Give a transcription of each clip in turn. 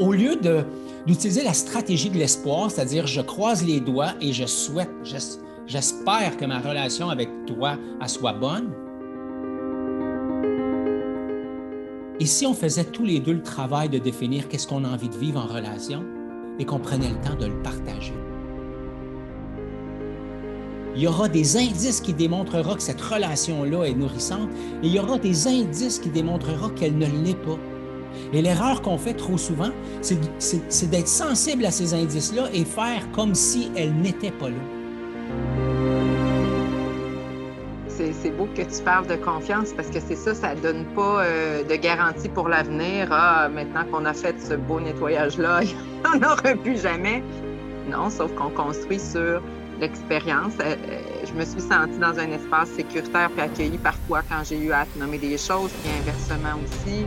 au lieu d'utiliser la stratégie de l'espoir, c'est-à-dire je croise les doigts et je souhaite, j'espère que ma relation avec toi soit bonne, Et si on faisait tous les deux le travail de définir qu'est-ce qu'on a envie de vivre en relation et qu'on prenait le temps de le partager? Il y aura des indices qui démontreront que cette relation-là est nourrissante et il y aura des indices qui démontreront qu'elle ne l'est pas. Et l'erreur qu'on fait trop souvent, c'est d'être sensible à ces indices-là et faire comme si elle n'était pas là. c'est beau que tu parles de confiance parce que c'est ça, ça ne donne pas euh, de garantie pour l'avenir. Ah, maintenant qu'on a fait ce beau nettoyage-là, il n'y en aura plus jamais. Non, sauf qu'on construit sur l'expérience. Euh, euh, je me suis sentie dans un espace sécuritaire et accueillie parfois quand j'ai eu à nommer des choses, puis inversement aussi.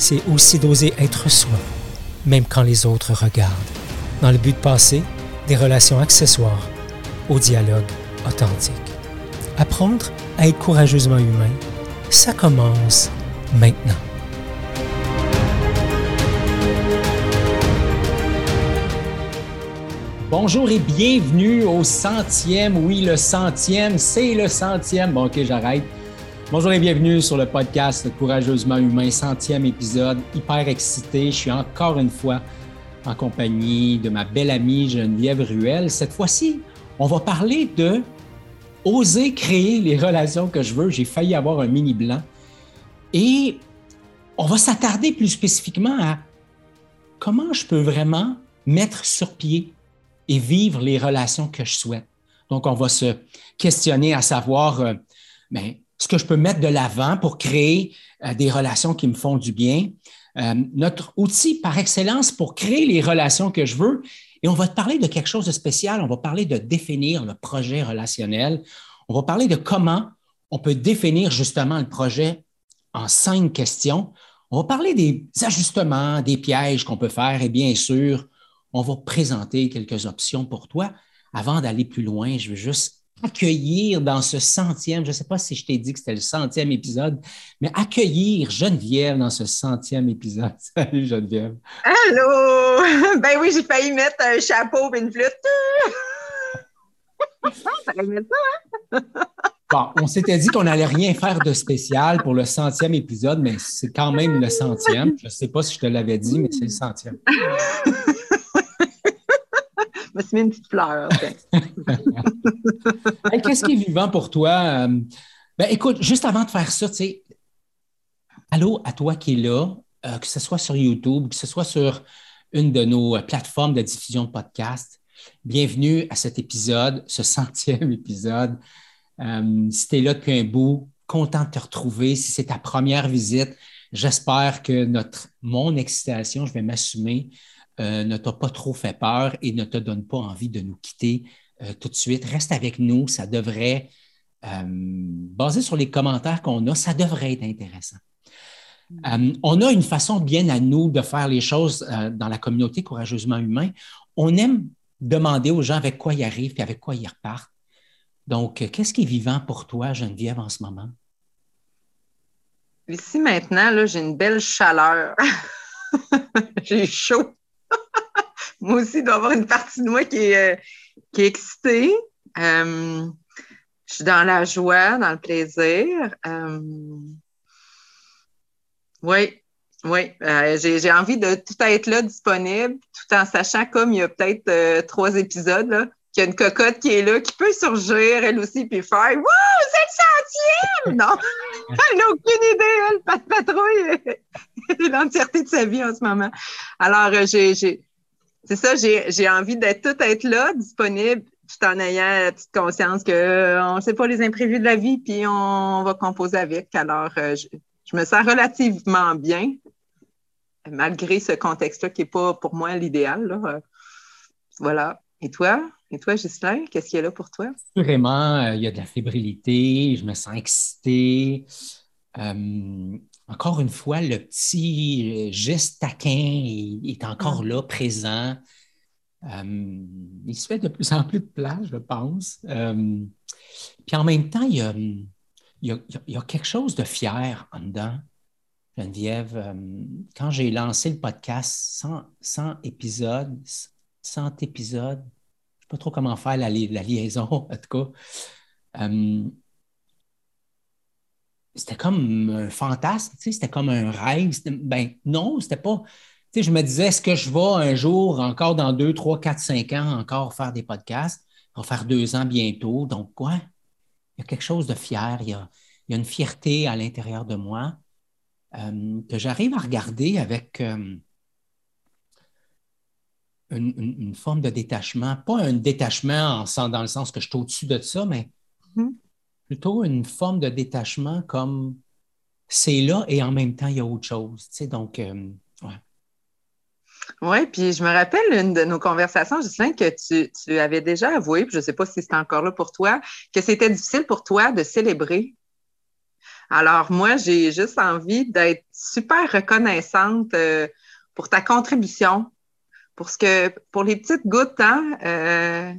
C'est aussi d'oser être soi, même quand les autres regardent, dans le but de passer des relations accessoires au dialogue authentique. Apprendre à être courageusement humain, ça commence maintenant. Bonjour et bienvenue au centième. Oui, le centième, c'est le centième. Bon, ok, j'arrête. Bonjour et bienvenue sur le podcast Courageusement Humain, centième épisode. Hyper excité. Je suis encore une fois en compagnie de ma belle amie Geneviève Ruel. Cette fois-ci, on va parler de oser créer les relations que je veux. J'ai failli avoir un mini blanc. Et on va s'attarder plus spécifiquement à comment je peux vraiment mettre sur pied et vivre les relations que je souhaite. Donc, on va se questionner à savoir euh, ben, ce que je peux mettre de l'avant pour créer euh, des relations qui me font du bien, euh, notre outil par excellence pour créer les relations que je veux. Et on va te parler de quelque chose de spécial. On va parler de définir le projet relationnel. On va parler de comment on peut définir justement le projet en cinq questions. On va parler des ajustements, des pièges qu'on peut faire et bien sûr, on va présenter quelques options pour toi. Avant d'aller plus loin, je veux juste accueillir dans ce centième, je ne sais pas si je t'ai dit que c'était le centième épisode, mais accueillir Geneviève dans ce centième épisode. Salut Geneviève. Allô! Ben oui, j'ai failli mettre un chapeau et une flûte. ça hein? Bon, on s'était dit qu'on n'allait rien faire de spécial pour le centième épisode, mais c'est quand même le centième. Je ne sais pas si je te l'avais dit, mais c'est le centième. me suis mis une petite fleur. Qu'est-ce qui est vivant pour toi? Euh, ben, écoute, juste avant de faire ça, tu sais, allô à toi qui es là, euh, que ce soit sur YouTube, que ce soit sur une de nos euh, plateformes de diffusion de podcast. Bienvenue à cet épisode, ce centième épisode. si tu es là depuis un bout, content de te retrouver. Si c'est ta première visite, j'espère que notre, mon excitation, je vais m'assumer, euh, ne t'a pas trop fait peur et ne te donne pas envie de nous quitter euh, tout de suite. Reste avec nous, ça devrait, euh, basé sur les commentaires qu'on a, ça devrait être intéressant. on a une façon bien à nous de faire les choses dans la communauté courageusement humain. On aime demander aux gens avec quoi ils arrivent et avec quoi ils repartent. Donc, qu'est-ce qui est vivant pour toi, Geneviève, en ce moment? Ici, maintenant, j'ai une belle chaleur. j'ai chaud. Moi aussi, il doit y avoir une partie de moi qui est, euh, excitée. Euh, je suis dans la joie, dans le plaisir. Euh, oui, oui. J'ai envie de tout être là, disponible, tout en sachant, comme il y a peut-être trois épisodes, qu'il y a une cocotte qui est là, qui peut surgir, elle aussi, puis faire Wouh, c'est le centième! Non, elle n'a aucune idée, elle, de patrouille, l'entièreté de sa vie en ce moment. Alors, j'ai c'est ça, j'ai envie d'être tout être là, disponible, tout en ayant la petite conscience qu'on ne sait pas les imprévus de la vie, puis on va composer avec. Alors, euh, je me sens relativement bien, malgré ce contexte-là qui n'est pas pour moi l'idéal. Voilà. Et toi? Et toi, qu'est-ce qu'il y a là pour toi? Vraiment, euh, il y a de la fébrilité, je me sens excité. Euh, encore une fois, le petit geste taquin est, encore mm. là, présent. Euh, il se fait de plus en plus de place, je pense. puis en même temps, il y, a, il, y a, quelque chose de fier en dedans. Geneviève, quand j'ai lancé le podcast 100, 100 épisodes, 100 épisodes, pas trop comment faire la, liaison, en tout cas. C'était comme un fantasme, c'était comme un rêve. Ben non, c'était pas. je me disais, est-ce que je vais un jour, encore dans deux, trois, quatre, cinq ans, encore faire des podcasts? On va faire deux ans bientôt. Donc, quoi? Il y a quelque chose de fier, il y a, une fierté à l'intérieur de moi euh, que j'arrive à regarder avec. Euh, une, forme de détachement, pas un détachement en, dans le sens que je suis au-dessus de ça, mais mm-hmm. Plutôt une forme de détachement comme c'est là et en même temps, il y a autre chose. Tu sais, donc, euh, Oui, puis je me rappelle une de nos conversations, Justin, que tu, avais déjà avoué, puis je ne sais pas si c'est encore là pour toi, que c'était difficile pour toi de célébrer. Alors, moi, j'ai juste envie d'être super reconnaissante euh, pour ta contribution pour, que, pour les petites gouttes, hein, euh,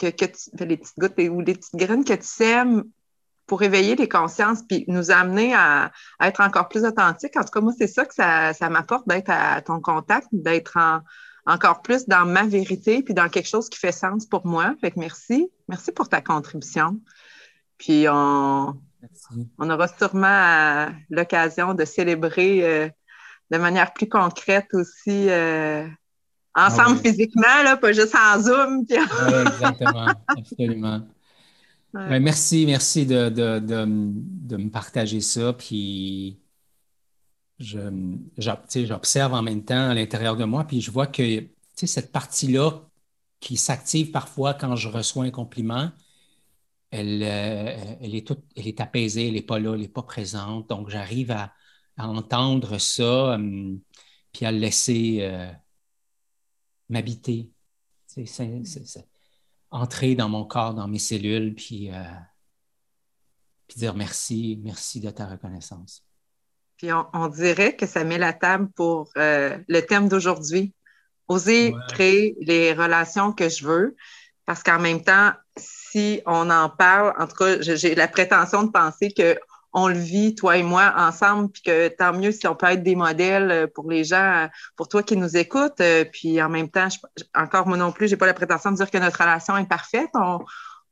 que, les petites gouttes ou les petites graines que tu sèmes pour éveiller les consciences puis nous amener à, être encore plus authentiques. En tout cas, moi, c'est ça que ça, m'apporte d'être à ton contact, d'être encore plus dans ma vérité puis dans quelque chose qui fait sens pour moi. Fait que merci. Merci pour ta contribution. Puis on, on aura sûrement l'occasion de célébrer euh, de manière plus concrète aussi euh, Ensemble ah physiquement, là, pas juste en Zoom. Oui, exactement, absolument. merci, merci de, me partager ça. Puis j'observe en même temps à l'intérieur de moi, puis je vois que cette partie-là qui s'active parfois quand je reçois un compliment, elle, euh, elle, est, toute, elle est apaisée, elle n'est pas là, elle n'est pas présente. Donc, j'arrive à, entendre ça, hum, puis à le laisser. Euh, m'habiter, entrer dans mon corps, dans mes cellules, puis, euh, puis dire merci, merci de ta reconnaissance. Puis on, dirait que ça met la table pour euh, le thème d'aujourd'hui. Oser créer les relations que je veux, parce qu'en même temps, si on en parle, en tout cas, j'ai la prétention de penser que on le vit, toi et moi, ensemble, puis que tant mieux si on peut être des modèles euh, pour les gens, euh, pour toi qui nous écoutes. Euh, puis en même temps, encore moi non plus, j'ai pas la prétention de dire que notre relation est parfaite. On,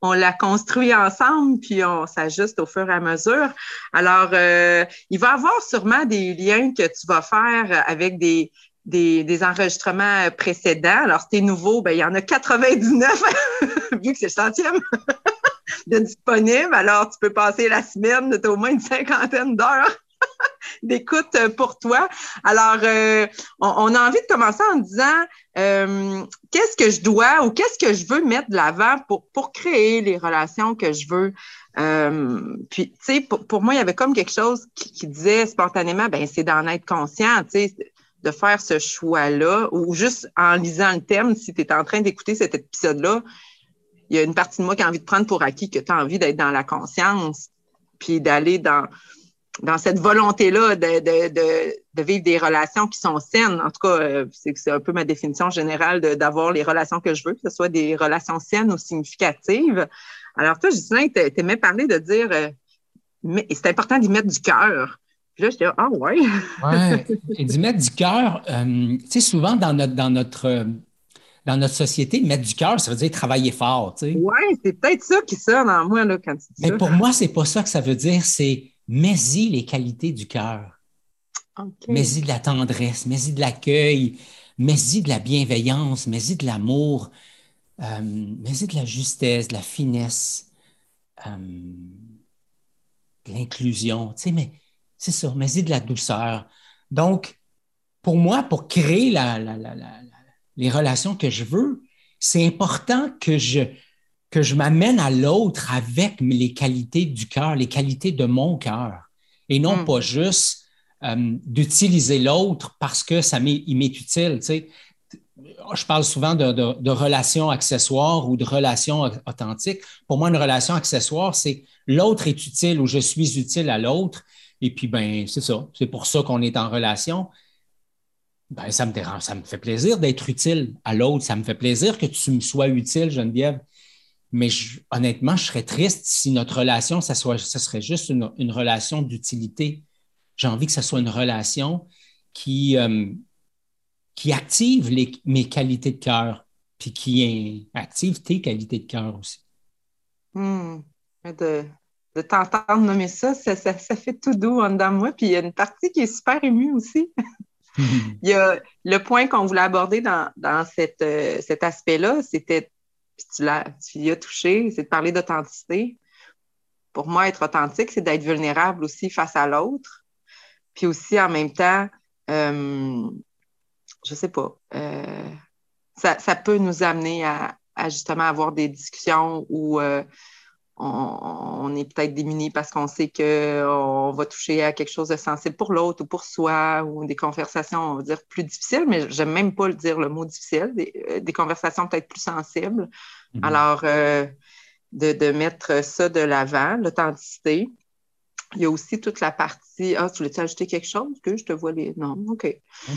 on la construit ensemble, puis on s'ajuste au fur et à mesure. Alors, il va y avoir sûrement des liens que tu vas faire avec des, des, des enregistrements précédents. Alors, si nouveau, ben, il y en a 99, vu que c'est le centième. Disponible. Alors, tu peux passer la semaine, tu as au moins une cinquantaine d'heures d'écoute pour toi. Alors, euh, on, a envie de commencer en disant euh, qu'est-ce que je dois ou qu'est-ce que je veux mettre de l'avant pour, pour créer les relations que je veux? Euh, puis, tu sais, pour, moi, il y avait comme quelque chose qui, disait spontanément, ben c'est d'en être conscient, tu sais, de faire ce choix-là, ou juste en lisant le thème, si tu es en train d'écouter cet épisode-là, il y a une partie de moi qui a envie de prendre pour acquis que tu as envie d'être dans la conscience, puis d'aller dans, dans cette volonté-là de, de, de, vivre des relations qui sont saines. En tout cas, euh, c'est un peu ma définition générale d'avoir les relations que je veux, que ce soit des relations saines ou significatives. Alors, toi, Justin, tu aimais parler de dire, euh, c'est important d'y mettre du cœur. Puis là, je dis, ah ouais. ouais. Et d'y mettre du cœur, euh, tu sais, souvent dans notre, dans notre dans notre société, mettre du cœur, ça veut dire travailler fort. Tu sais. Oui, c'est peut-être ça qui sonne en moi là, quand tu dis Mais pour moi, c'est pas ça que ça veut dire, c'est mets-y les qualités du cœur. Mets-y de la tendresse, mets-y de l'accueil, mets-y de la bienveillance, mets-y de l'amour, euh, mets-y de la justesse, de la finesse, euh, de l'inclusion. Tu sais, mais c'est ça, mets-y de la douceur. Donc, pour moi, pour créer la, la, la, la les relations que je veux, c'est important que je, que je m'amène à l'autre avec les qualités du cœur, les qualités de mon cœur. et non hmm. pas juste euh, d'utiliser l'autre parce que ça m'est, il m'est utile. Je parle souvent de, relations accessoires ou de relations authentiques. Pour moi, une relation accessoire, c'est l'autre est utile ou je suis utile à l'autre. Et puis, ben, c'est ça. C'est pour ça qu'on est en relation. Ben, ça me dérange, ça me fait plaisir d'être utile à l'autre. Ça me fait plaisir que tu me sois utile, Geneviève. Mais honnêtement, je serais triste si notre relation, ça, ça serait juste une, relation d'utilité. J'ai envie que ce soit une relation qui, euh, qui active mes qualités de cœur, puis qui active tes qualités de cœur aussi. Hmm. De, t'entendre nommer ça ça, ça, fait tout doux en dedans de moi. Puis il y a une partie qui est super émue aussi. il y a le point qu'on voulait aborder dans, cette, euh, cet aspect-là, c'était tu, tu y as touché, c'est de parler d'authenticité. Pour moi, être authentique, c'est d'être vulnérable aussi face à l'autre. Puis aussi, en même temps, euh, je sais pas, euh, ça, peut nous amener à, justement avoir des discussions où on, est peut-être démuni parce qu'on sait qu'on va toucher à quelque chose de sensible pour l'autre ou pour soi, ou des conversations, on va dire, plus difficiles, mais j'aime même pas le dire le mot difficile, des, euh, conversations peut-être plus sensibles. Mm-hmm. Alors, euh, de, mettre ça de l'avant, l'authenticité. Il y a aussi toute la partie. Ah, tu voulais-tu ajouter quelque chose? Que je te vois les. Non, OK.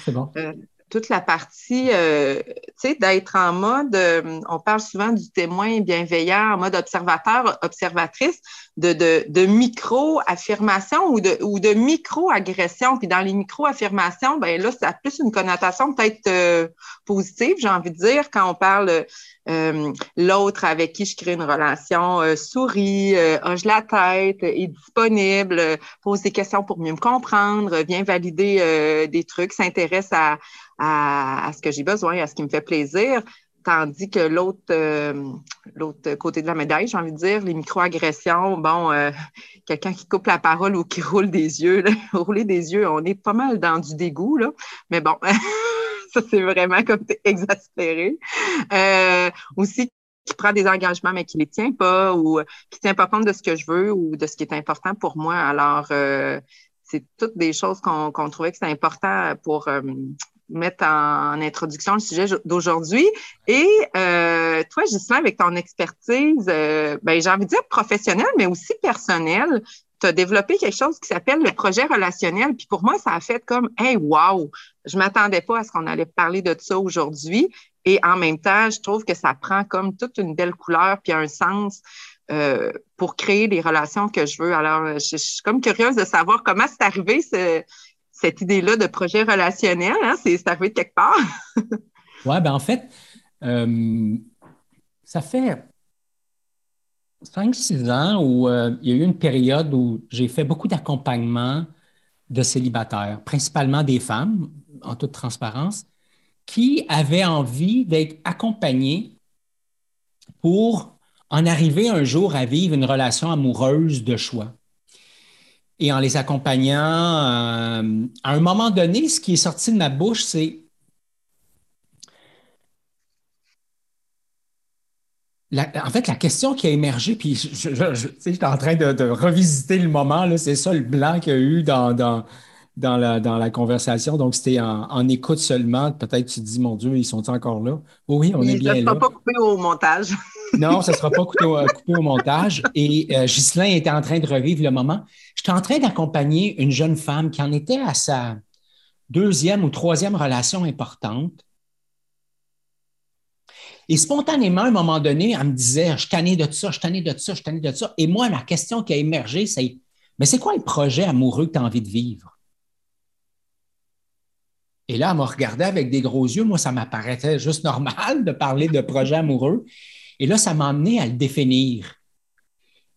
c'est bon. Euh, toute la partie, euh, tu sais, d'être en mode, euh, on parle souvent du témoin bienveillant, en mode observateur, observatrice, de, de, de micro-affirmation ou de, ou de micro-agression. Puis dans les micro-affirmations, ben là, ça a plus une connotation peut-être euh, positive, j'ai envie de dire, quand on parle l'autre avec qui je crée une relation sourit, hoche la tête, est disponible, pose des questions pour mieux me comprendre, vient valider des trucs, s'intéresse à à, ce que j'ai besoin, à ce qui me fait plaisir. Tandis que l'autre euh, l'autre côté de la médaille, j'ai envie de dire, les microagressions, bon, euh, quelqu'un qui coupe la parole ou qui roule des yeux, rouler des yeux, on est pas mal dans du dégoût, là. Mais bon, ça c'est vraiment comme exaspéré. Euh, aussi, qui prend des engagements mais qui les tient pas ou qui tient pas compte de ce que je veux ou de ce qui est important pour moi. Alors, c'est toutes des choses qu'on trouvait que c'était important pour mettre en, introduction le sujet d'aujourd'hui. Et euh, toi, Gislain, avec ton expertise, euh, ben, j'ai envie de dire professionnelle, mais aussi personnelle, tu as développé quelque chose qui s'appelle le projet relationnel. Puis pour moi, ça a fait comme Hey, wow! Je m'attendais pas à ce qu'on allait parler de ça aujourd'hui. Et en même temps, je trouve que ça prend comme toute une belle couleur puis un sens euh, pour créer les relations que je veux. Alors, je, je, suis comme curieuse de savoir comment c'est arrivé ce, cette idée-là de projet relationnel, hein, c'est arrivé de quelque part. oui, ben en fait, euh, ça fait 5-6 ans où euh, il y a eu une période où j'ai fait beaucoup d'accompagnement de célibataires, principalement des femmes, en toute transparence, qui avaient envie d'être accompagnées pour en arriver un jour à vivre une relation amoureuse de choix et en les accompagnant. Euh, à un moment donné, ce qui est sorti de ma bouche, c'est en fait, la question qui a émergé, puis je, j'étais en train de, revisiter le moment, c'est ça le blanc qu'il y a eu dans, dans, dans, la, dans la conversation. Donc, c'était en, écoute seulement. Peut-être tu te dis, mon Dieu, ils sont encore là? Oui, on est bien là. Ça ne sera pas coupé au montage. non, ça ne sera pas coupé au, montage. Et euh, Ghislain était en train de revivre le moment. J'étais en train d'accompagner une jeune femme qui en était à sa deuxième ou troisième relation importante. Et spontanément, à un moment donné, elle me disait Je suis de ça, je suis de ça, je suis de ça. Et moi, la question qui a émergé, c'est Mais c'est quoi le projet amoureux que tu as envie de vivre? Et là, elle m'a regardé avec des gros yeux. Moi, ça m'apparaissait juste normal de parler de projet amoureux. Et là, ça m'a amené à le définir.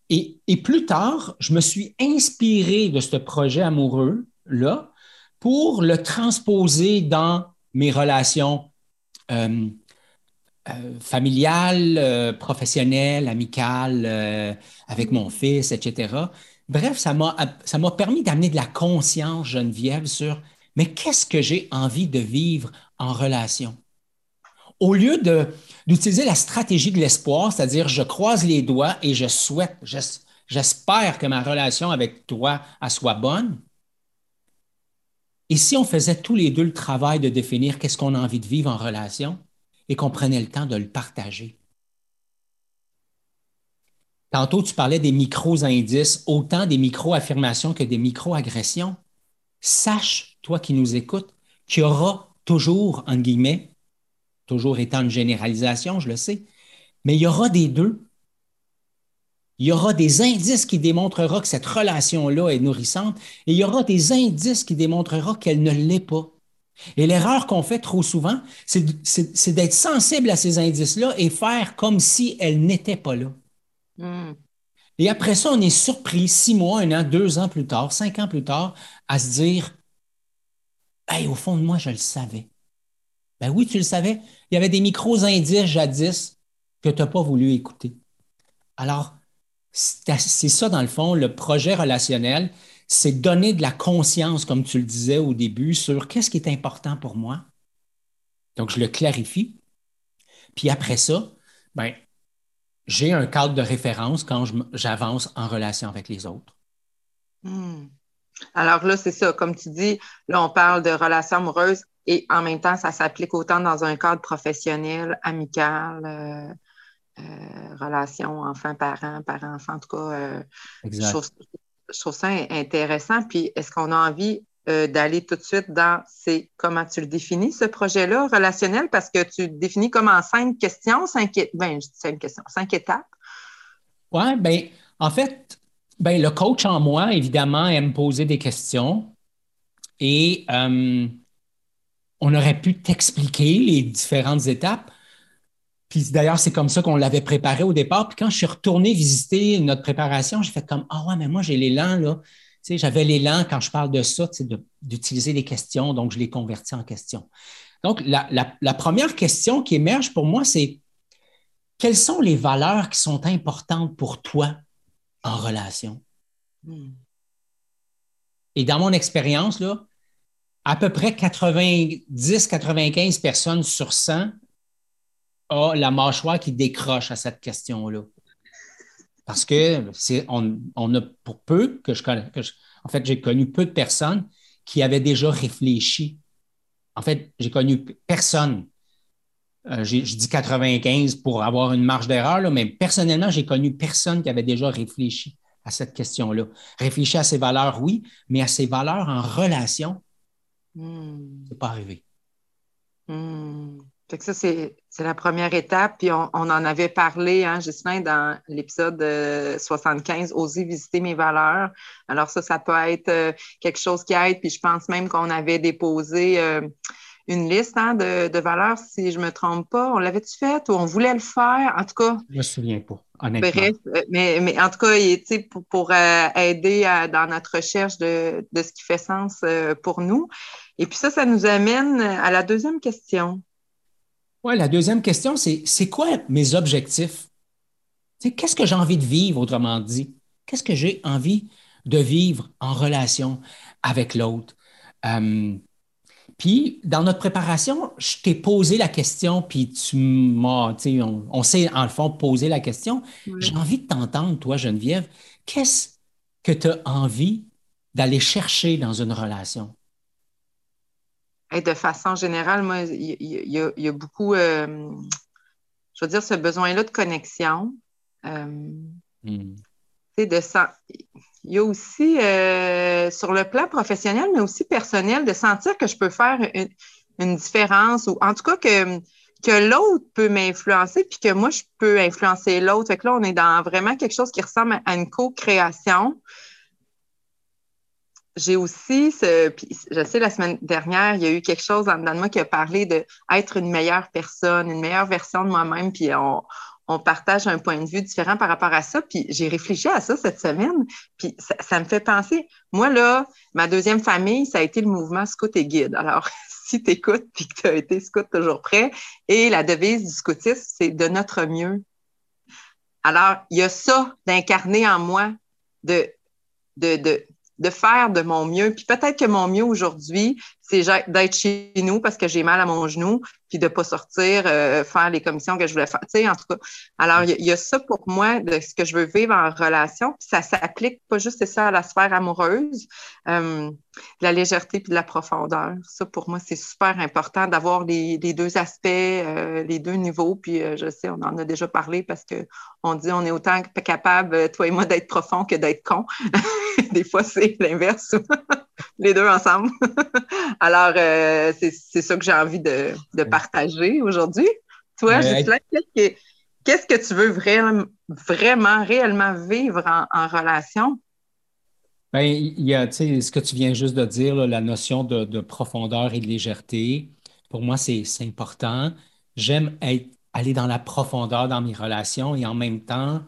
Et, plus tard, je me suis inspiré de ce projet amoureux-là pour le transposer dans mes relations euh, euh, familiales, euh, professionnelles, amicales, avec mon fils, etc. Bref, ça m'a permis d'amener de la conscience, Geneviève, sur mais qu'est-ce que j'ai envie de vivre en relation? Au lieu d'utiliser la stratégie de l'espoir, c'est-à-dire je croise les doigts et je souhaite, J'espère que ma relation avec toi soit bonne. Et si on faisait tous les deux le travail de définir qu'est-ce qu'on a envie de vivre en relation? Et qu'on prenait le temps de le partager? Tantôt, tu parlais des micro-indices, autant des micro-affirmations que des micro-agressions. Sache, toi qui nous écoutes, qu'il y aura toujours, en guillemets, toujours étant une généralisation, je le sais, mais il y aura des deux. Il y aura des indices qui démontreront que cette relation-là est nourrissante et il y aura des indices qui démontreront qu'elle ne l'est pas. Et l'erreur qu'on fait trop souvent, c'est d'être sensible à ces indices-là et faire comme si elle n'était pas là. Hmm. Et après ça, on est surpris six mois, un an, deux ans plus tard, cinq ans plus tard, à se dire Hey, au fond de moi, je le savais. Ben oui, tu le savais. Il y avait des micros-indices jadis que tu n'as pas voulu écouter. Alors, c'est ça, dans le fond, le projet relationnel, c'est donner de la conscience, comme tu le disais au début, sur qu'est-ce qui est important pour moi. Donc, je le clarifie. Puis après ça, ben, j'ai un cadre de référence quand j'avance en relation avec les autres. Hmm. Alors là, c'est ça, comme tu dis, là, on parle de relations amoureuses et en même temps, ça s'applique autant dans un cadre professionnel, amical, euh, euh, relation enfant-parent, parent-enfant, en tout cas. Euh, je, trouve, ça intéressant. Puis, est-ce qu'on a envie d'aller tout de suite dans c'est comment tu le définis, ce projet-là relationnel, parce que tu le définis comme en cinq questions, cinq, ben, cinq étapes. Oui, bien, en fait, ben, le coach en moi, évidemment, aime poser des questions et euh, on aurait pu t'expliquer les différentes étapes. Puis d'ailleurs, c'est comme ça qu'on l'avait préparé au départ. Puis quand je suis retourné visiter notre préparation, j'ai fait comme Ah ouais, mais moi, j'ai l'élan, là. Tu sais, j'avais l'élan quand je parle de ça, d'utiliser les questions, donc je les convertis en questions. Donc, la, la première question qui émerge pour moi, c'est quelles sont les valeurs qui sont importantes pour toi en relation? Hmm. Et dans mon expérience, là, à peu près 90-95 personnes sur 100 ont la mâchoire qui décroche à cette question-là. Parce que c'est, on, a pour peu que je connais, en fait, j'ai connu peu de personnes qui avaient déjà réfléchi. En fait, j'ai connu personne euh, je dis 95 pour avoir une marge d'erreur, mais personnellement, j'ai connu personne qui avait déjà réfléchi à cette question-là. Réfléchi à ses valeurs, oui, mais à ses valeurs en relation, hmm. c'est pas arrivé. Ça, c'est la première étape. Puis on, en avait parlé, hein, Gislain, dans l'épisode 75, Oser visiter mes valeurs. Alors, ça, ça peut être euh, quelque chose qui aide. Puis je pense même qu'on avait déposé. Euh, une liste hein, de, valeurs, si je ne me trompe pas. On l'avait-tu fait ou on voulait le faire? En tout cas. Je ne me souviens pas, honnêtement. Bref, euh, mais, mais en tout cas, pour, pour euh, aider dans notre recherche de, ce qui fait sens euh, pour nous. Et puis ça, ça nous amène à la deuxième question. Oui, la deuxième question, c'est c'est quoi mes objectifs? Qu'est-ce que j'ai envie de vivre, autrement dit? Qu'est-ce que j'ai envie de vivre en relation avec l'autre? Puis, dans notre préparation, je t'ai posé la question, puis tu m'as, tu sais, on, s'est en le fond posé la question. J'ai envie de t'entendre, toi, Geneviève. Qu'est-ce que tu as envie d'aller chercher dans une relation? De façon générale, moi, il y, a beaucoup, euh, je veux dire, ce besoin-là de connexion. Euh, hmm. de il y a aussi, euh, sur le plan professionnel, mais aussi personnel, de sentir que je peux faire une, différence ou en tout cas que, que l'autre peut m'influencer puis que moi, je peux influencer l'autre. Fait que là, on est dans vraiment quelque chose qui ressemble à une co-création. J'ai aussi, ce, puis je sais, la semaine dernière, il y a eu quelque chose dans, dans moi qui a parlé d'être une meilleure personne, une meilleure version de moi-même, puis on, on partage un point de vue différent par rapport à ça. Puis j'ai réfléchi à ça cette semaine, puis ça, me fait penser. Moi, là, ma deuxième famille, ça a été le mouvement Scout et Guide. Alors, si tu écoutes puis que tu as été scout toujours prêt, et la devise du scoutisme, c'est de notre mieux. Alors, il y a ça d'incarner en moi, de, de, de faire de mon mieux. Puis peut-être que mon mieux aujourd'hui, c'est d'être chez nous parce que j'ai mal à mon genou, puis de pas sortir, euh, faire les commissions que je voulais faire. Tu sais, en tout cas. Alors, il y, a ça pour moi de ce que je veux vivre en relation. Puis ça s'applique pas juste ça à la sphère amoureuse, euh, la légèreté puis de la profondeur. Ça, pour moi, c'est super important d'avoir les, deux aspects, euh, les deux niveaux. Puis je sais, on en a déjà parlé parce que on dit on est autant capable, toi et moi, d'être profond que d'être con. Des fois, c'est l'inverse. les deux ensemble. Alors, euh, c'est ça que j'ai envie de, partager aujourd'hui. Toi, qu'est-ce que tu veux vraiment, vraiment réellement vivre en, relation? Bien, il y a, ce que tu viens juste de dire, la notion de, profondeur et de légèreté. Pour moi, c'est important. J'aime aller dans la profondeur dans mes relations et en même temps,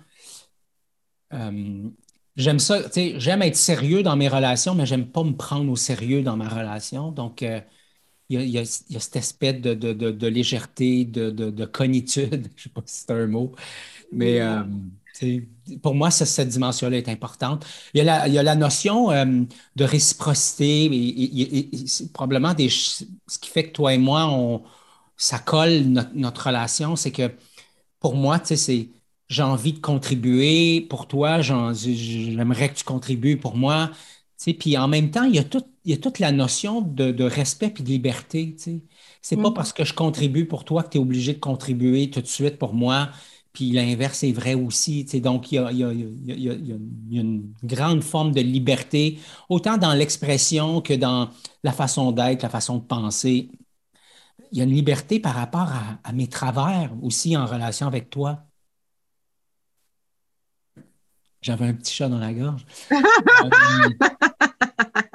euh, j'aime ça, tu sais, j'aime être sérieux dans mes relations, mais j'aime pas me prendre au sérieux dans ma relation. Donc, euh, il y, a, cet aspect de, légèreté, de, cognitude, je sais pas si c'est un mot, mais euh, pour moi, cette dimension-là est importante. Il y a la, notion euh, de réciprocité, et, probablement des, ce qui fait que toi et moi, ça colle notre, notre relation, c'est que pour moi, tu sais, c'est j'ai envie de contribuer pour toi, j'aimerais que tu contribues pour moi. Puis en même temps, il y a, il y a toute la notion de, respect et de liberté. C'est pas parce que je contribue pour toi que tu es obligé de contribuer tout de suite pour moi. Puis l'inverse est vrai aussi. Donc, il y, a, il, y a, il y, a, une grande forme de liberté, autant dans l'expression que dans la façon d'être, la façon de penser. Il y a une liberté par rapport à mes travers aussi en relation avec toi. J'avais un petit chat dans la gorge. Euh,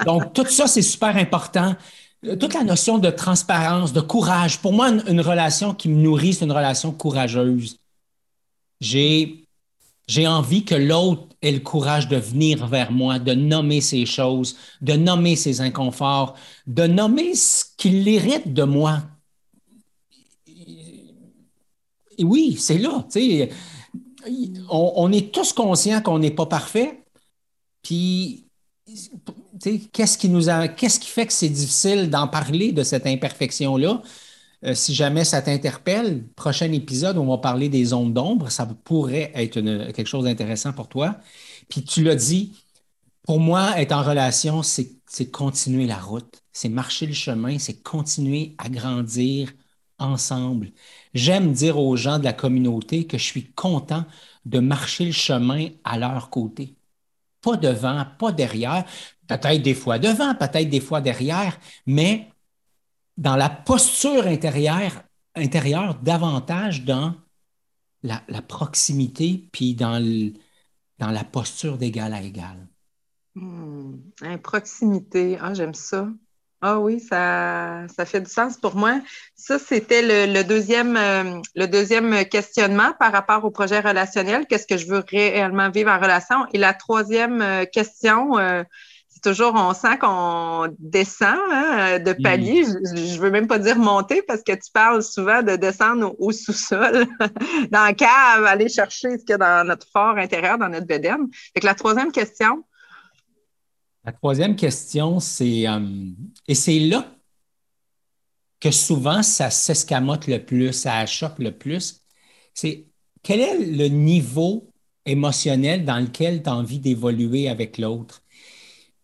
donc, tout ça, c'est super important. Toute la notion de transparence, de courage. Pour moi, une, relation qui me nourrit, c'est une relation courageuse. J'ai, envie que l'autre ait le courage de venir vers moi, de nommer ses choses, de nommer ses inconforts, de nommer ce qu'il hérite de moi. Et oui, c'est là. On, est tous conscients qu'on n'est pas parfait. Puis, qu'est-ce qui nous qui fait que c'est difficile d'en parler de cette imperfection-là? Euh, si jamais ça t'interpelle, prochain épisode, on va parler des ondes d'ombre. Ça pourrait être quelque chose d'intéressant pour toi. Puis tu l'as dit, pour moi, être en relation, c'est continuer la route, c'est marcher le chemin, c'est continuer à grandir ensemble. J'aime dire aux gens de la communauté que je suis content de marcher le chemin à leur côté. Pas devant, pas derrière, peut-être des fois devant, peut-être des fois derrière, mais dans la posture intérieure, intérieure davantage dans la, proximité, puis dans, la posture d'égal à égal. Hmm. proximité, ah, j'aime ça. Ah oui, ça, ça fait du sens pour moi. Ça, c'était le, deuxième, euh, le deuxième questionnement par rapport au projet relationnel. Qu'est-ce que je veux réellement vivre en relation? Et la troisième euh, question, euh, c'est toujours, on sent qu'on descend hein, de mm. palier. Je, ne veux même pas dire monter parce que tu parles souvent de descendre au, sous-sol, dans le cave, aller chercher ce qu'il y a dans notre fort intérieur, dans notre bedaine. Fait la troisième question, la troisième question, c'est, euh, et c'est là que souvent ça s'escamote le plus, ça achoppe le plus, c'est quel est le niveau émotionnel dans lequel tu as envie d'évoluer avec l'autre?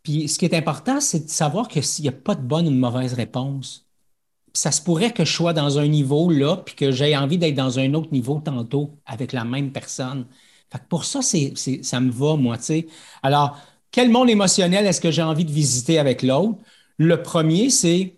Puis ce qui est important, c'est de savoir que s'il n'y a pas de bonne ou de mauvaise réponse, ça se pourrait que je sois dans un niveau là, puis que j'ai envie d'être dans un autre niveau tantôt avec la même personne. Fait pour ça, ça me va, moi, tu sais. Alors, quel monde émotionnel est-ce que j'ai envie de visiter avec l'autre? Le premier, c'est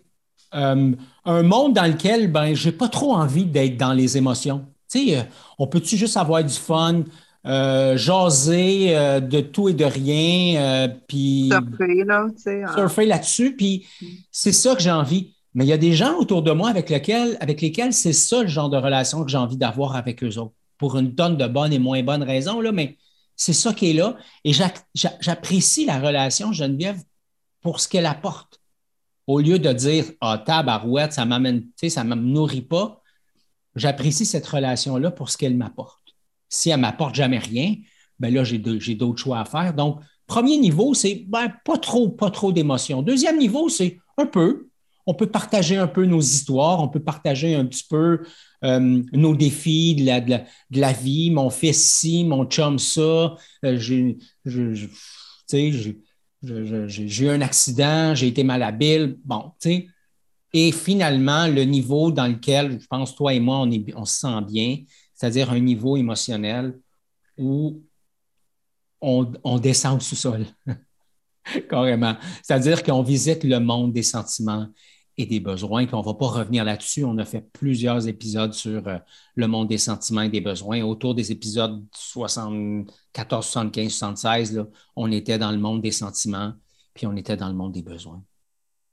euh, un monde dans lequel ben, je n'ai pas trop envie d'être dans les émotions. Tu sais, euh, on peut-tu juste avoir du fun, euh, jaser de tout et de rien, puis surfer, là, hein. surfer là-dessus, puis c'est ça que j'ai envie. Mais il y a des gens autour de moi avec, lesquels, avec lesquels c'est ça le genre de relation que j'ai envie d'avoir avec eux autres, pour une tonne de bonnes et moins bonnes raisons, là, mais c'est ça qui est là. Et j'apprécie la relation Geneviève pour ce qu'elle apporte. Au lieu de dire Ah, tabarouette, ça m'amène, ça ne me nourrit pas, j'apprécie cette relation-là pour ce qu'elle m'apporte. Si elle ne m'apporte jamais rien, ben là, j'ai d'autres choix à faire. Donc, Premier niveau, c'est ben, pas trop, pas trop d'émotions. Deuxième niveau, c'est un peu. On peut partager un peu nos histoires, on peut partager un petit peu euh, nos défis de la, vie, mon fils ci, mon chum ça. J'ai eu un accident, j'ai été malhabile. Bon, tu sais. Et finalement, le niveau dans lequel, je pense, toi et moi, on, on se sent bien, c'est-à-dire un niveau émotionnel où on, descend au sous-sol, carrément. C'est-à-dire qu'on visite le monde des sentiments et des besoins, qu'on ne va pas revenir là-dessus. On a fait plusieurs épisodes sur euh, le monde des sentiments et des besoins. Autour des épisodes 74, 75, 76, on était dans le monde des sentiments, puis on était dans le monde des besoins.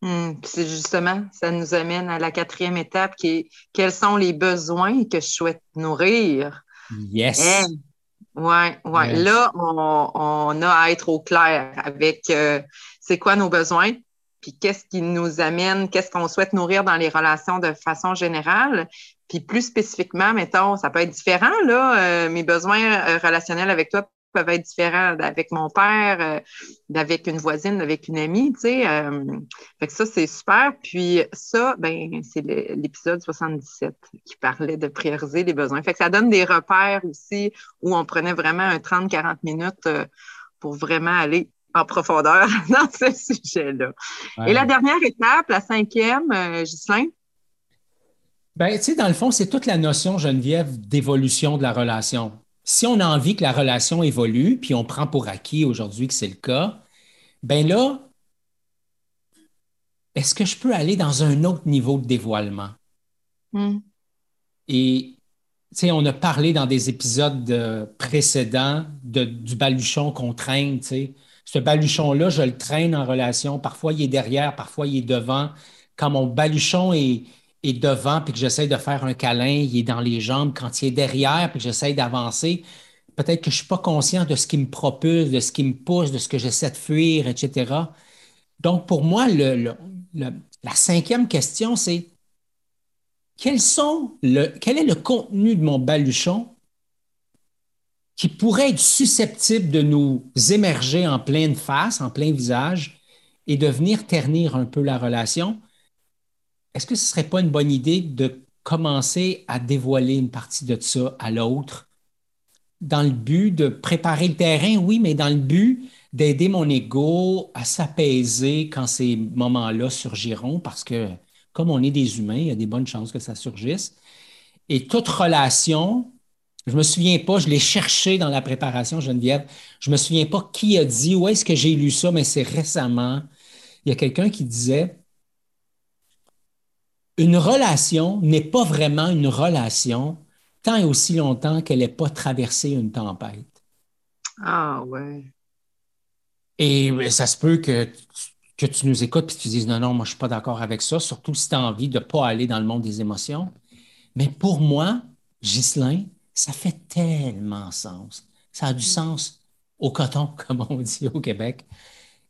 Hmm, c'est justement, ça nous amène à la quatrième étape qui est quels sont les besoins que je souhaite nourrir? Yes. Oui, ouais. Là, on, a à être au clair avec euh, c'est quoi nos besoins, puis qu'est-ce qui nous amène, qu'est-ce qu'on souhaite nourrir dans les relations de façon générale. Puis plus spécifiquement, mettons, ça peut être différent, là, euh, mes besoins euh, relationnels avec toi peuvent être différents d'avec mon père, euh, d'avec une voisine, avec une amie, tu sais. Euh, fait que ça, c'est super. Puis ça, ben, c'est l'épisode 77 qui parlait de prioriser les besoins. Fait que ça donne des repères aussi où on prenait vraiment un 30-40 minutes euh, pour vraiment aller en profondeur dans ce sujet-là. Et la dernière étape, la cinquième, euh, Ghislain? Ben, tu sais, dans le fond, c'est toute la notion, Geneviève, d'évolution de la relation si on a envie que la relation évolue, puis on prend pour acquis aujourd'hui que c'est le cas, ben là, est-ce que je peux aller dans un autre niveau de dévoilement? Hmm. Et tu sais, on a parlé dans des épisodes précédents du baluchon qu'on traîne. sais. Ce baluchon-là, je le traîne en relation. Parfois, il est derrière, parfois, il est devant. Quand mon baluchon est, devant puis que j'essaie de faire un câlin, il est dans les jambes. Quand il est derrière puis que j'essaie d'avancer, peut-être que je ne suis pas conscient de ce qui me propulse, de ce qui me pousse, de ce que j'essaie de fuir, etc. Donc, pour moi, la cinquième question, c'est le, quel est le contenu de mon baluchon qui pourrait être susceptible de nous émerger en pleine face, en plein visage, et de venir ternir un peu la relation? Est-ce que ce ne serait pas une bonne idée de commencer à dévoiler une partie de ça à l'autre? Dans le but de préparer le terrain, oui, mais dans le but d'aider mon ego à s'apaiser quand ces moments-là surgiront, parce que comme on est des humains, il y a des bonnes chances que ça surgisse. Et toute relation, je ne me souviens pas, je l'ai cherché dans la préparation, Geneviève, je ne me souviens pas qui a dit, où est-ce que j'ai lu ça, mais c'est récemment. Il y a quelqu'un qui disait, une relation n'est pas vraiment une relation tant et aussi longtemps qu'elle n'ait pas traversé une tempête. Ah ouais. Et ça se peut que, que tu nous écoutes et tu dises non, non, moi je ne suis pas d'accord avec ça, surtout si tu as envie de ne pas aller dans le monde des émotions. Mais pour moi, Ghislain, ça fait tellement sens. Ça a du sens au coton, comme on dit au Québec.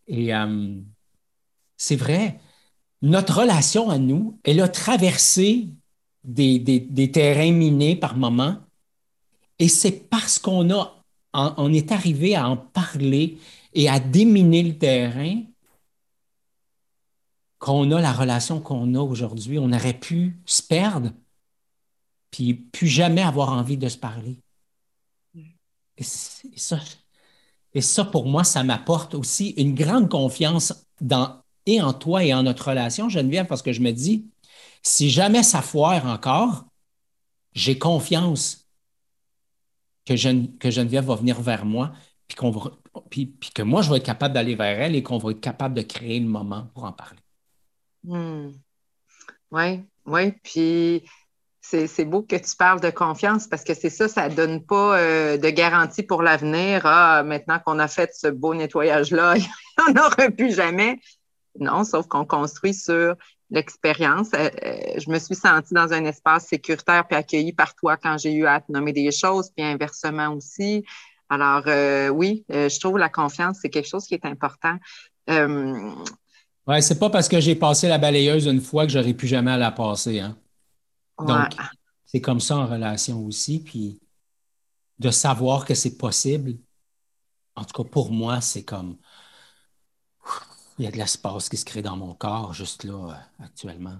Et euh, c'est vrai, notre relation à nous, elle a traversé des, terrains minés par moments. Et c'est parce qu'on a, on est arrivé à en parler et à déminer le terrain qu'on a la relation qu'on a aujourd'hui. On aurait pu se perdre, puis plus jamais avoir envie de se parler. Et, ça, et ça, pour moi, ça m'apporte aussi une grande confiance dans en toi et en notre relation, Geneviève, parce que je me dis, si jamais ça foire encore, j'ai confiance que, Geneviève va venir vers moi, puis, que moi, je vais être capable d'aller vers elle et qu'on va être capable de créer le moment pour en parler. Oui, hmm. oui. Puis c'est beau que tu parles de confiance parce que c'est ça, ça ne donne pas euh, de garantie pour l'avenir. Ah, maintenant qu'on a fait ce beau nettoyage-là, il n'y en aura plus jamais. Non, sauf qu'on construit sur l'expérience. Euh, euh, je me suis sentie dans un espace sécuritaire puis accueillie par toi quand j'ai eu à te nommer des choses, puis inversement aussi. Alors, euh, oui, je trouve la confiance, c'est quelque chose qui est important. oui, c'est pas parce que j'ai passé la balayeuse une fois que j'aurais plus jamais à la passer. Hein? Donc, c'est comme ça en relation aussi. Puis de savoir que c'est possible en tout cas pour moi, c'est comme il y a de l'espace qui se crée dans mon corps juste là euh, actuellement.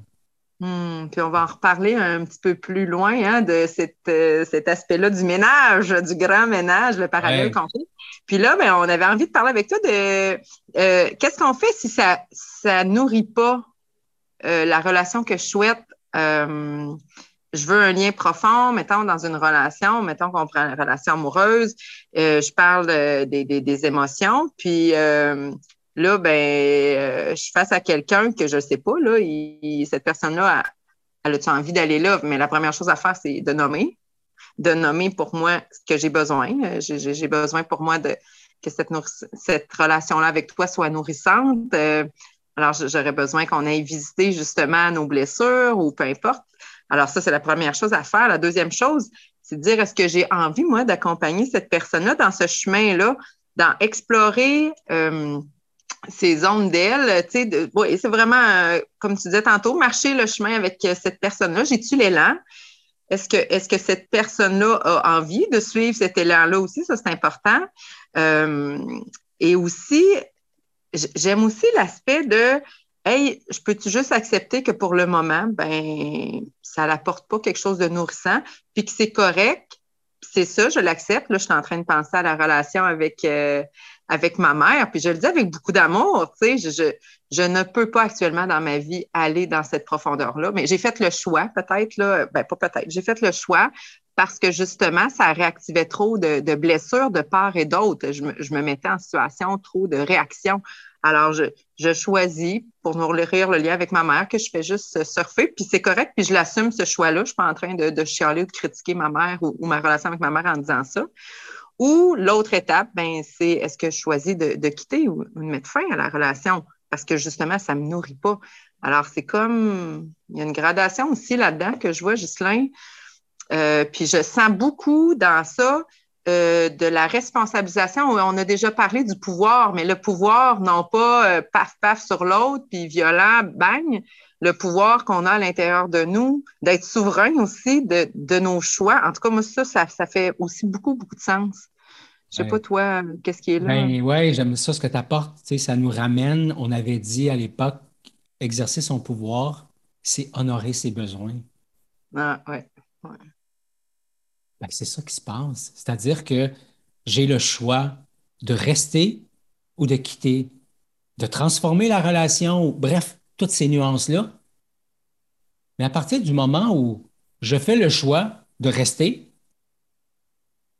Hmm, puis on va en reparler un petit peu plus loin hein, de euh, cet aspect-là du ménage, du grand ménage, le parallèle qu'on fait. Puis là, ben, on avait envie de parler avec toi de euh, qu'est-ce qu'on fait si ça ne nourrit pas la relation que je souhaite. je veux un lien profond, mettons, dans une relation, mettons qu'on prend une relation amoureuse, je parle des, des, émotions, puis Là, ben, euh, je suis face à quelqu'un que je ne sais pas, là, cette personne-là, elle, a-tu envie d'aller là? Mais la première chose à faire, c'est de nommer. De nommer pour moi ce que j'ai besoin. Euh, j'ai besoin pour moi de que cette, cette relation-là avec toi soit nourrissante. Euh, alors, j'aurais besoin qu'on aille visiter justement nos blessures ou peu importe. Alors, ça, c'est la première chose à faire. La deuxième chose, c'est de dire est-ce que j'ai envie, moi, d'accompagner cette personne-là dans ce chemin-là, dans explorer ces zones d'elle, tu sais, c'est vraiment, euh, comme tu disais tantôt, marcher le chemin avec euh, cette personne-là. J'ai-tu l'élan? Est-ce que, est que cette personne-là a envie de suivre cet élan-là aussi? Ça, c'est important. Euh, et aussi, j'aime aussi l'aspect de Hey, je peux-tu juste accepter que pour le moment, ben, ça n'apporte pas quelque chose de nourrissant, puis que c'est correct, c'est ça, je l'accepte. Là, je suis en train de penser à la relation avec, avec ma mère, puis je le dis avec beaucoup d'amour, tu sais, je, je, ne peux pas actuellement dans ma vie aller dans cette profondeur-là, mais j'ai fait le choix, peut-être, là, ben pas peut-être, j'ai fait le choix parce que justement, ça réactivait trop de, de blessures de part et d'autre. Je je me, mettais en situation trop de réaction. Alors, je, je choisis pour nourrir le lien avec ma mère que je fais juste surfer, puis c'est correct, puis je l'assume ce choix-là. Je suis pas en train de, de chialer ou de critiquer ma mère ou ma relation avec ma mère en disant ça. Ou l'autre étape, ben, c'est est-ce que je choisis de, quitter ou, de mettre fin à la relation? Parce que justement, ça ne me nourrit pas. Alors, c'est comme, il y a une gradation aussi là-dedans que je vois, Ghislain. Euh, puis je sens beaucoup dans ça euh, de la responsabilisation. On a déjà parlé du pouvoir, mais le pouvoir, non pas euh, paf, paf sur l'autre, puis violent, bang, le pouvoir qu'on a à l'intérieur de nous, d'être souverain aussi de, de, nos choix. En tout cas, moi, ça, ça, fait aussi beaucoup, beaucoup de sens. Je ne sais pas, toi, qu'est-ce qui est là? Ben, oui, j'aime ça, ce que tu apportes. Tu sais, ça nous ramène, on avait dit à l'époque, exercer son pouvoir, c'est honorer ses besoins. Ah, ouais. Ben, c'est ça qui se passe. C'est-à-dire que j'ai le choix de rester ou de quitter, de transformer la relation, bref, toutes ces nuances-là. Mais à partir du moment où je fais le choix de rester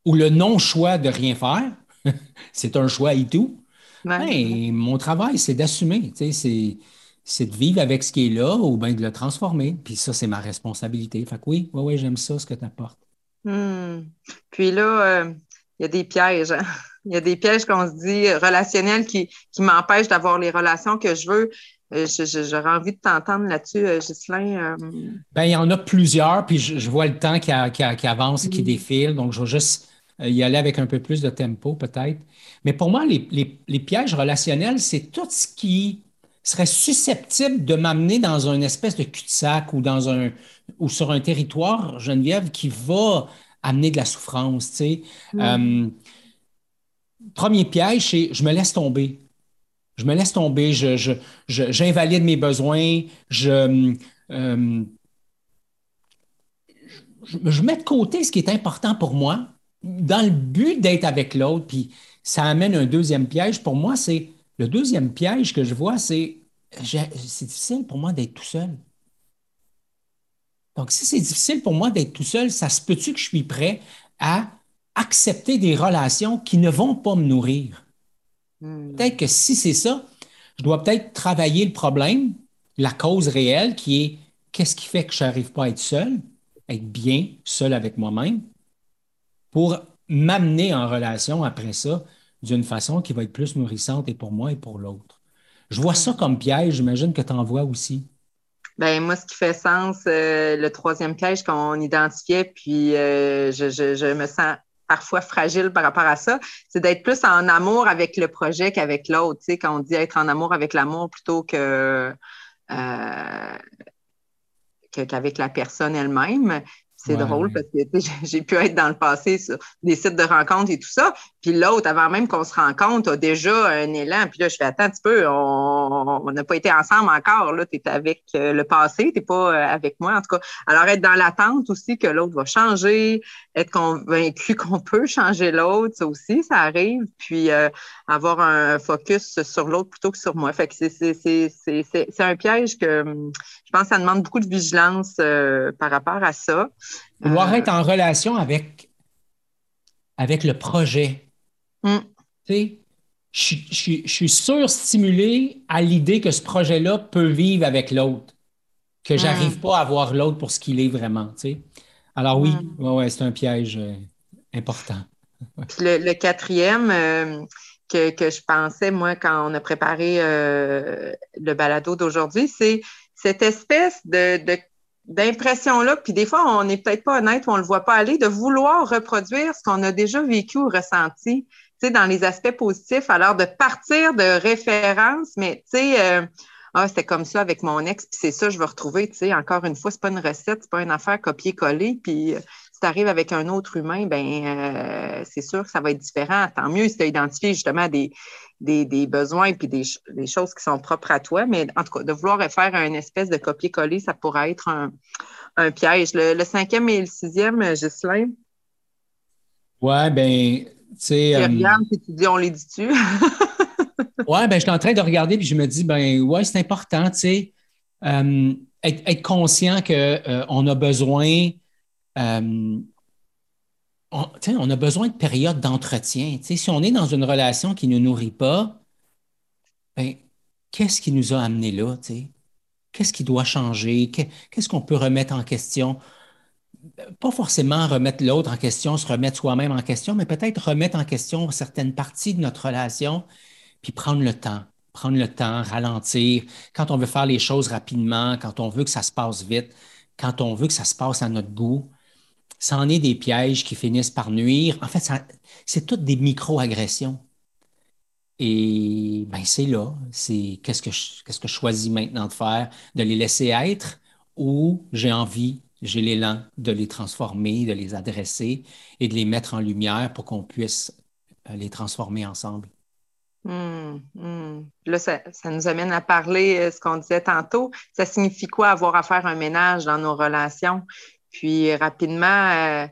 ou le non-choix de rien faire, c'est un choix et tout, ben, mon travail, c'est d'assumer, c'est de vivre avec ce qui est là ou bien de le transformer. Puis ça, c'est ma responsabilité. Fait que oui, oui, oui, j'aime ça, ce que tu apportes. Hmm. Puis là, euh, il y a des pièges. Hein. Il y a des pièges qu'on se dit relationnels qui, qui m'empêchent d'avoir les relations que je veux. Euh, j'aurais envie de t'entendre là-dessus, euh, Ghislain. Euh. Ben, il y en a plusieurs, puis je, vois le temps qui, avance et qui mm. défile, donc je vais juste y aller avec un peu plus de tempo peut-être. Mais pour moi, les, pièges relationnels, c'est tout ce qui serait susceptible de m'amener dans une espèce de cul-de-sac ou, dans un, ou sur un territoire, Geneviève, qui va amener de la souffrance. Tu sais. Mm. premier piège, c'est je me laisse tomber. Je me laisse tomber, j'invalide mes besoins, je, euh, je, mets de côté ce qui est important pour moi dans le but d'être avec l'autre. Puis ça amène un deuxième piège. Pour moi, c'est le deuxième piège que je vois, c'est c'est difficile pour moi d'être tout seul. Donc, si c'est difficile pour moi d'être tout seul, ça se peut-tu que je suis prêt à accepter des relations qui ne vont pas me nourrir? Hmm. Peut-être que si c'est ça, je dois peut-être travailler le problème, la cause réelle qui est qu'est-ce qui fait que je n'arrive pas à être seul, être bien seul avec moi-même, pour m'amener en relation après ça d'une façon qui va être plus nourrissante et pour moi et pour l'autre. Je vois ça comme piège, j'imagine que tu en vois aussi. Ben moi, ce qui fait sens, euh, le troisième piège qu'on identifiait, puis euh, je, me sens parfois fragile par rapport à ça, c'est d'être plus en amour avec le projet qu'avec l'autre. Tu sais, quand on dit être en amour avec l'amour plutôt que, euh, qu'avec la personne elle-même, C'est drôle parce que j'ai pu être dans le passé sur des sites de rencontres et tout ça. Puis l'autre, avant même qu'on se rencontre, a déjà un élan. Puis là, je fais attends un petit peu, on n'a pas été ensemble encore. Tu es avec euh, le passé, tu n'es pas euh, avec moi. En tout cas, alors être dans l'attente aussi que l'autre va changer, être convaincu qu'on peut changer l'autre, ça aussi, ça arrive. Puis euh, avoir un focus sur l'autre plutôt que sur moi. Fait que c'est un piège que hum, je pense que ça demande beaucoup de vigilance par rapport à ça. Pouvoir être en relation avec, avec le projet. Mm. Tu sais, je, je, je, suis surstimulé à l'idée que ce projet-là peut vivre avec l'autre, que je n'arrive mm. pas à voir l'autre pour ce qu'il est vraiment. Tu sais. Alors oui, mm. ouais, c'est un piège euh, important. le, quatrième euh, que, que, je pensais, moi, quand on a préparé euh, le balado d'aujourd'hui, c'est cette espèce de, de d'impression-là, puis des fois, on n'est peut-être pas honnête on ne le voit pas aller, de vouloir reproduire ce qu'on a déjà vécu ou ressenti, tu sais, dans les aspects positifs, alors de partir de référence, mais tu sais, euh, ah, c'était comme ça avec mon ex, puis c'est ça, je vais retrouver, tu sais, encore une fois, c'est pas une recette, c'est pas une affaire copier-coller, puis euh, si tu arrives avec un autre humain, ben euh, c'est sûr que ça va être différent. Tant mieux si tu as identifié justement des, des, besoins et des, des, choses qui sont propres à toi. Mais en tout cas, de vouloir faire un espèce de copier-coller, ça pourrait être un, piège. Le, cinquième et le sixième, euh, Ghislain? Ouais, ben, tu sais. Euh, regarde, tu dis, on les dit-tu? ouais, ben, je suis en train de regarder puis je me dis, ben, ouais, c'est important, tu sais, euh, être, conscient qu'on a besoin on, a besoin de périodes d'entretien. Si on est dans une relation qui ne nourrit pas, ben, qu'est-ce qui nous a amené là? Qu'est-ce qui doit changer? Qu'est-ce qu'on peut remettre en question? Pas forcément remettre l'autre en question, se remettre soi-même en question, mais peut-être remettre en question certaines parties de notre relation, puis prendre le temps, prendre le temps, ralentir. Quand on veut faire les choses rapidement, quand on veut que ça se passe vite, quand on veut que ça se passe à notre goût, ça en est des pièges qui finissent par nuire. En fait, c'est toutes des micro-agressions. Et ben, c'est là. C'est qu'est-ce que, je, qu'est-ce que je choisis maintenant de faire? De les laisser être ou j'ai envie, j'ai l'élan de les transformer, de les adresser et de les mettre en lumière pour qu'on puisse euh, les transformer ensemble. Hum. Là, ça, ça, nous amène à parler euh, ce qu'on disait tantôt. Ça signifie quoi avoir à faire un ménage dans nos relations? Puis rapidement, euh,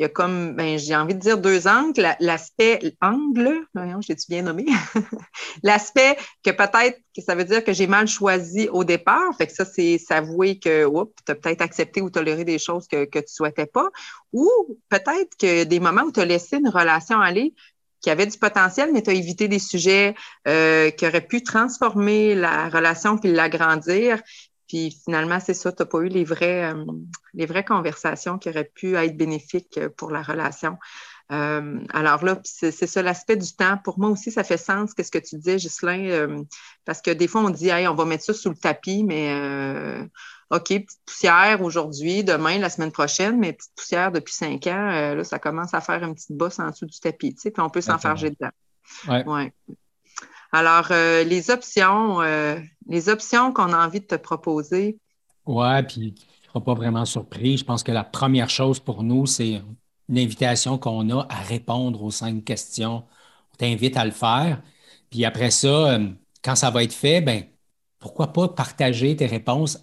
il y a comme, ben, j'ai envie de dire deux angles. L'aspect angle, je l'ai-tu bien nommé? L'aspect que peut-être que ça veut dire que j'ai mal choisi au départ. Fait que ça, c'est s'avouer que tu as peut-être accepté ou toléré des choses que, que tu ne souhaitais pas. Ou peut-être que des moments où tu as laissé une relation aller qui avait du potentiel, mais tu as évité des sujets euh, qui auraient pu transformer la relation puis l'agrandir. Puis finalement, c'est ça, tu n'as pas eu les vraies, euh, les vraies conversations qui auraient pu être bénéfiques euh, pour la relation. Euh, alors là, c'est ça l'aspect du temps. Pour moi aussi, ça fait sens, qu'est-ce que tu disais, Ghislain, parce que des fois, on dit, hey, on va mettre ça sous le tapis, mais OK, petite poussière aujourd'hui, demain, la semaine prochaine, mais petite poussière depuis cinq ans, là, ça commence à faire une petite bosse en dessous du tapis, tu sais, puis on peut s'enfarger dedans. Ouais. ouais. Alors, euh, les options, euh, les options qu'on a envie de te proposer. Oui, puis tu ne seras pas vraiment surpris. Je pense que la première chose pour nous, c'est une invitation qu'on a à répondre aux cinq questions. On t'invite à le faire. Puis après ça, euh, quand ça va être fait, ben, pourquoi pas partager tes réponses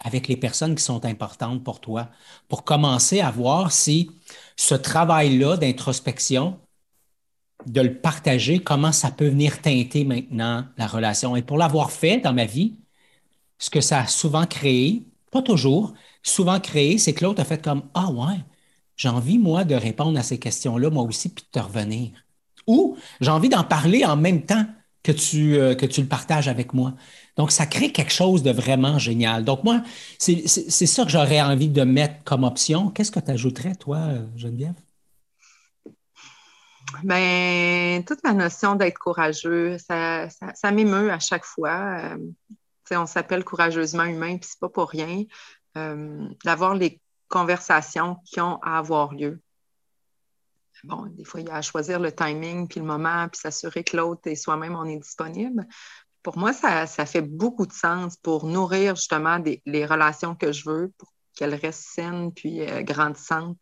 avec les personnes qui sont importantes pour toi, pour commencer à voir si ce travail-là d'introspection, de le partager, comment ça peut venir teinter maintenant la relation. Et pour l'avoir fait dans ma vie, ce que ça a souvent créé, pas toujours, souvent créé, c'est que l'autre a fait comme Ah ouais, j'ai envie, moi, de répondre à ces questions-là, moi aussi, puis de te revenir. Ou j'ai envie d'en parler en même temps que tu, euh, que tu le partages avec moi. Donc, ça crée quelque chose de vraiment génial. Donc, moi, c'est ça que j'aurais envie de mettre comme option. Qu'est-ce que tu ajouterais, toi, Geneviève? Ben, toute ma notion d'être courageux, ça, ça, m'émeut à chaque fois. Euh, on s'appelle courageusement humain, puis c'est pas pour rien. Euh, d'avoir les conversations qui ont à avoir lieu. Bon, des fois, il y a à choisir le timing, puis le moment, puis s'assurer que l'autre et soi-même, on est disponible. Pour moi, ça, ça, fait beaucoup de sens pour nourrir justement des, les relations que je veux, pour qu'elle reste saine puis euh, grandissante.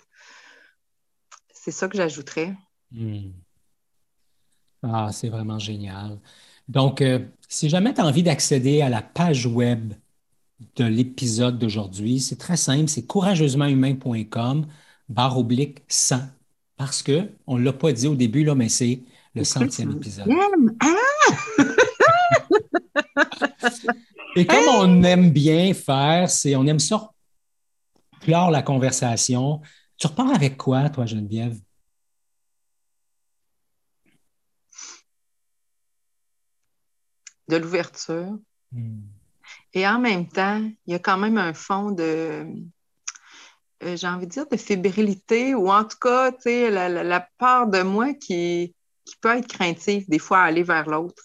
C'est ça que j'ajouterais. Hmm. Ah, c'est vraiment génial. Donc, euh, si jamais tu as envie d'accéder à la page web de l'épisode d'aujourd'hui, c'est très simple, c'est courageusementhumain.com, barre oblique 100. Parce que, on ne l'a pas dit au début, là, mais c'est le centième épisode. Ah! Et comme on aime bien faire, c'est on aime ça clore la conversation. Tu repars avec quoi, toi, Geneviève? De l'ouverture. Hmm. Et en même temps, il y a quand même un fond de, euh, j'ai envie de dire, de fébrilité, ou en tout cas, tu sais, la, part de moi qui, qui peut être craintive, des fois, à aller vers l'autre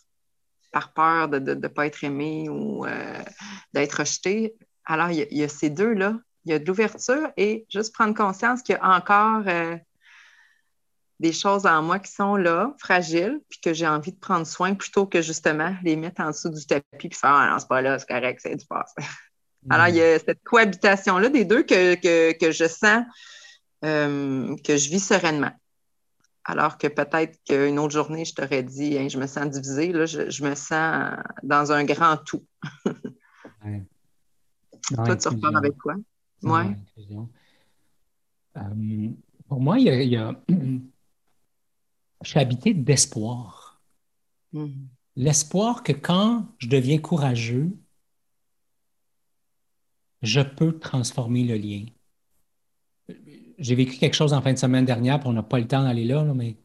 par peur de ne pas être aimé ou euh, d'être rejeté. Alors, il y, a ces deux-là. Il y a de l'ouverture et juste prendre conscience qu'il y a encore euh, des choses en moi qui sont là, fragiles, puis que j'ai envie de prendre soin plutôt que justement les mettre en dessous du tapis et faire Ah non, c'est pas là, c'est correct, c'est du passé. Mm. Alors, il y a cette cohabitation-là des deux que, je sens euh, que je vis sereinement. Alors que peut-être qu'une autre journée, je t'aurais dit, je me sens divisée, là, je, me sens dans un grand tout. Toi, tu repars avec quoi? Moi? Euh, pour moi, il y a, je suis habité d'espoir. Mm-hmm. L'espoir que quand je deviens courageux, je peux transformer le lien j'ai vécu quelque chose en fin de semaine dernière, puis on n'a pas le temps d'aller là, mais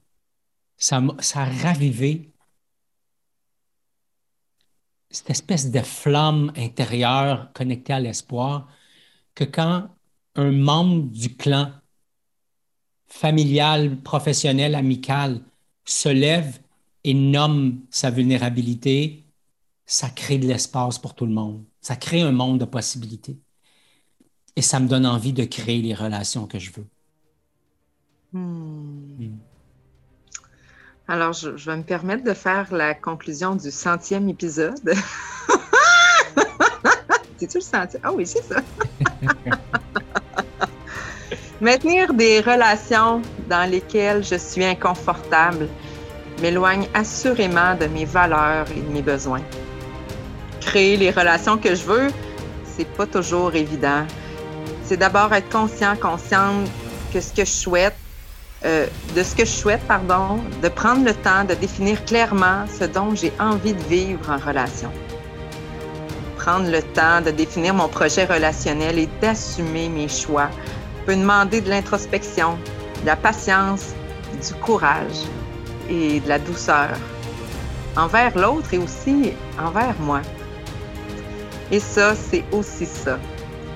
ça, ça a ravivé cette espèce de flamme intérieure connectée à l'espoir que quand un membre du clan familial, professionnel, amical se lève et nomme sa vulnérabilité, ça crée de l'espace pour tout le monde. Ça crée un monde de possibilités et ça me donne envie de créer les relations que je veux. Hmm. Hmm. Alors, je, vais me permettre de faire la conclusion du centième épisode. C'est-tu le centième? Ah oui, c'est ça. Maintenir des relations dans lesquelles je suis inconfortable m'éloigne assurément de mes valeurs et de mes besoins. Créer les relations que je veux, c'est pas toujours évident c'est d'abord être conscient, consciente que ce que je souhaite, euh, de ce que je souhaite, pardon, de prendre le temps de définir clairement ce dont j'ai envie de vivre en relation. Prendre le temps de définir mon projet relationnel et d'assumer mes choix peut demander de l'introspection, de la patience, du courage et de la douceur envers l'autre et aussi envers moi. Et ça, c'est aussi ça,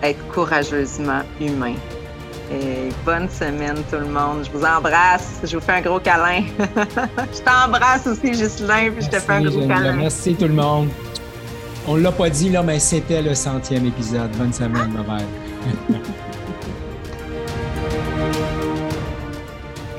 être courageusement humain. Et bonne semaine tout le monde. Je vous embrasse. Je vous fais un gros câlin. je t'embrasse aussi, Ghislain, puis je te fais un gros câlin. Merci tout le monde. On ne l'a pas dit là, mais c'était le centième épisode. Bonne semaine, ma mère.